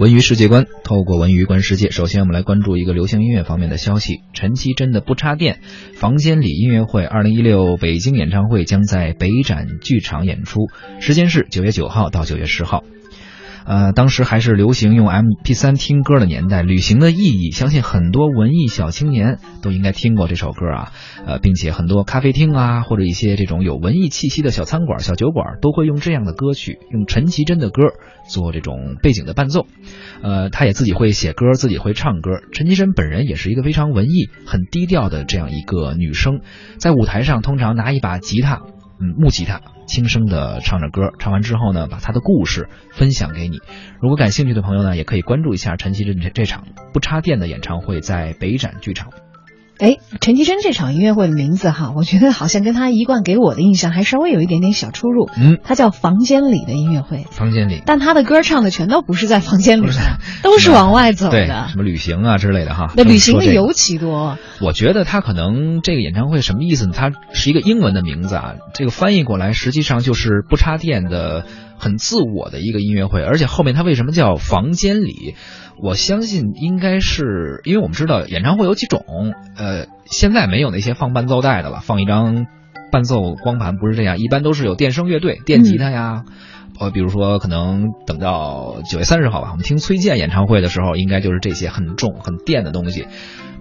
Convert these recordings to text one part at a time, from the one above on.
文娱世界观，透过文娱观世界。首先，我们来关注一个流行音乐方面的消息：陈绮贞的《不插电》房间里音乐会二零一六北京演唱会将在北展剧场演出，时间是九月九号到九月十号。呃，当时还是流行用 MP3 听歌的年代，旅行的意义，相信很多文艺小青年都应该听过这首歌啊。呃，并且很多咖啡厅啊，或者一些这种有文艺气息的小餐馆、小酒馆，都会用这样的歌曲，用陈绮贞的歌做这种背景的伴奏。呃，她也自己会写歌，自己会唱歌。陈绮贞本人也是一个非常文艺、很低调的这样一个女生，在舞台上通常拿一把吉他。嗯，木吉他轻声的唱着歌，唱完之后呢，把他的故事分享给你。如果感兴趣的朋友呢，也可以关注一下陈绮贞这场不插电的演唱会，在北展剧场。哎，陈绮贞这场音乐会的名字哈，我觉得好像跟她一贯给我的印象还稍微有一点点小出入。嗯，它叫房间里的音乐会。房间里，但她的歌唱的全都不是在房间里的，都是往外走的，什么旅行啊之类的哈。那旅行的尤其多。我觉得他可能这个演唱会什么意思呢？它是一个英文的名字啊，这个翻译过来实际上就是不插电的。很自我的一个音乐会，而且后面它为什么叫房间里？我相信应该是因为我们知道演唱会有几种，呃，现在没有那些放伴奏带的了，放一张伴奏光盘不是这样，一般都是有电声乐队、电吉他呀，呃，比如说可能等到九月三十号吧，我们听崔健演唱会的时候，应该就是这些很重、很电的东西。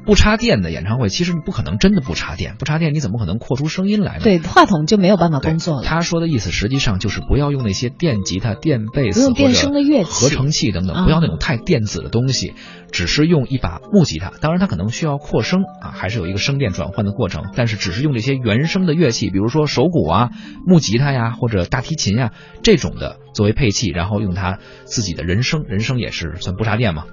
不插电的演唱会，其实你不可能真的不插电。不插电，你怎么可能扩出声音来呢？对，话筒就没有办法工作了。他说的意思实际上就是不要用那些电吉他、电贝斯或者合成器等等，不要那种太电子的东西，只是用一把木吉他。当然，它可能需要扩声啊，还是有一个声电转换的过程。但是，只是用这些原声的乐器，比如说手鼓啊、木吉他呀，或者大提琴呀这种的作为配器，然后用它自己的人声，人声也是算不插电嘛。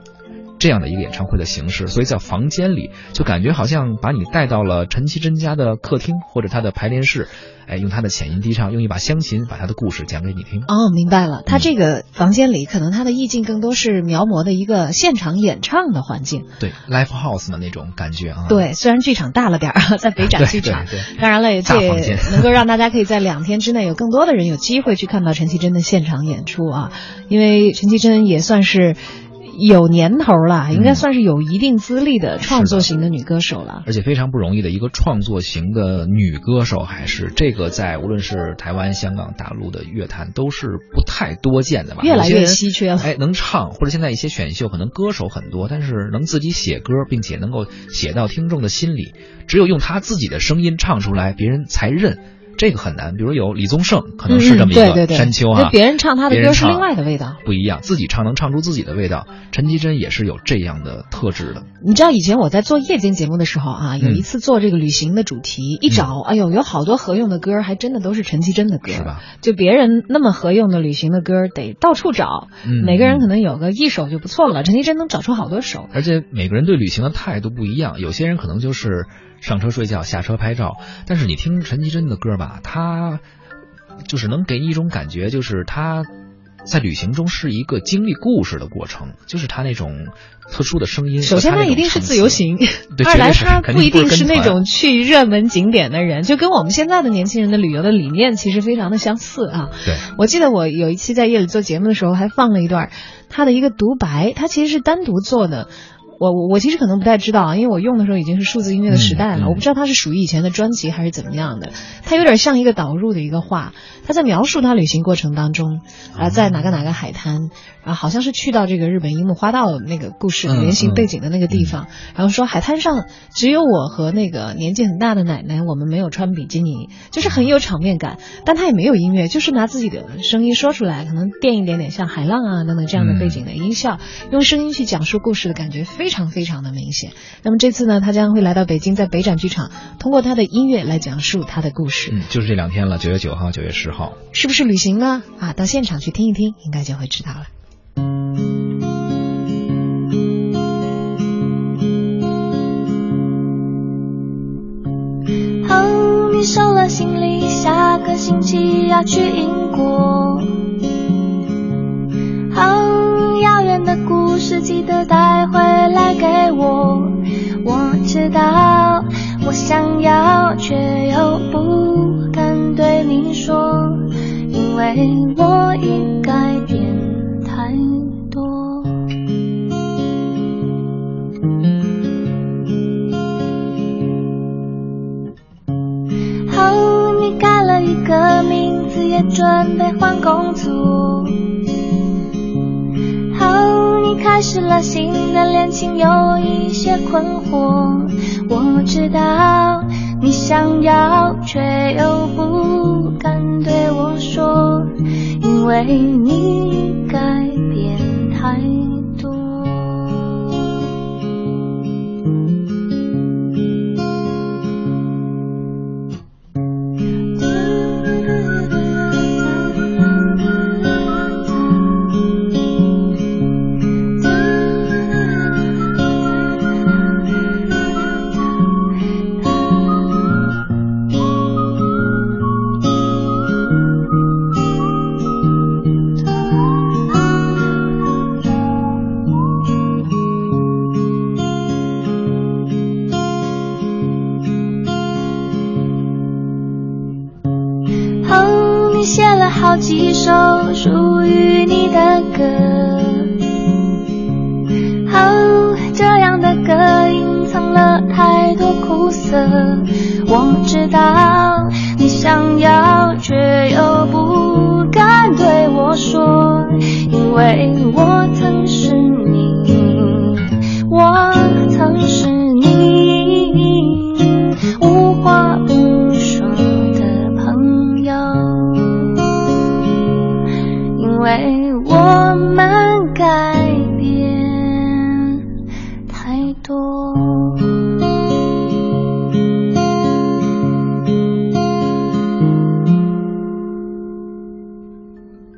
这样的一个演唱会的形式，所以在房间里就感觉好像把你带到了陈绮贞家的客厅或者她的排练室，哎，用她的浅音低唱，用一把香琴把她的故事讲给你听。哦，明白了，他这个房间里可能他的意境更多是描摹的一个现场演唱的环境，对，live house 的那种感觉啊。对，虽然剧场大了点儿，在北展剧场，当然了，也能够让大家可以在两天之内有更多的人有机会去看到陈绮贞的现场演出啊，因为陈绮贞也算是。有年头了，应该算是有一定资历的创作型的女歌手了，而且非常不容易的一个创作型的女歌手，还是这个在无论是台湾、香港、大陆的乐坛都是不太多见的吧？越来越稀缺了。哎，能唱或者现在一些选秀可能歌手很多，但是能自己写歌，并且能够写到听众的心里，只有用他自己的声音唱出来，别人才认。这个很难，比如有李宗盛，可能是这么一个山丘啊。别人唱他的歌是另外的味道，不一样。自己唱能唱出自己的味道，陈绮贞也是有这样的特质的。你知道以前我在做夜间节目的时候啊，有一次做这个旅行的主题，一找，哎呦，有好多合用的歌，还真的都是陈绮贞的歌，是吧？就别人那么合用的旅行的歌，得到处找，每个人可能有个一首就不错了。陈绮贞能找出好多首，而且每个人对旅行的态度不一样，有些人可能就是。上车睡觉，下车拍照。但是你听陈绮贞的歌吧，她就是能给你一种感觉，就是她在旅行中是一个经历故事的过程，就是她那种特殊的声音。首先，她一定是自由行；二来，她不一定是那种去热门景点的人，就跟我们现在的年轻人的旅游的理念其实非常的相似啊。对，我记得我有一期在夜里做节目的时候，还放了一段他的一个独白，他其实是单独做的。我我我其实可能不太知道啊，因为我用的时候已经是数字音乐的时代了，我不知道它是属于以前的专辑还是怎么样的。它有点像一个导入的一个话，他在描述他旅行过程当中，啊，在哪个哪个海滩，啊，好像是去到这个日本樱木花道那个故事原型背景的那个地方，然后说海滩上只有我和那个年纪很大的奶奶，我们没有穿比基尼，就是很有场面感。但他也没有音乐，就是拿自己的声音说出来，可能垫一点点像海浪啊等等这样的背景的音效，用声音去讲述故事的感觉非。非常非常的明显。那么这次呢，他将会来到北京，在北展剧场，通过他的音乐来讲述他的故事。嗯，就是这两天了，九月九号、九月十号，是不是旅行呢？啊，到现场去听一听，应该就会知道了。哦，你收了行李，下个星期要去英国。哦，遥远的故事记得带回要，却又不敢对你说，因为我已改变太多。好，你改了一个名字，也准备换工作。开始了新的恋情，有一些困惑。我知道你想要，却又不敢对我说，因为你好几首属于你的歌，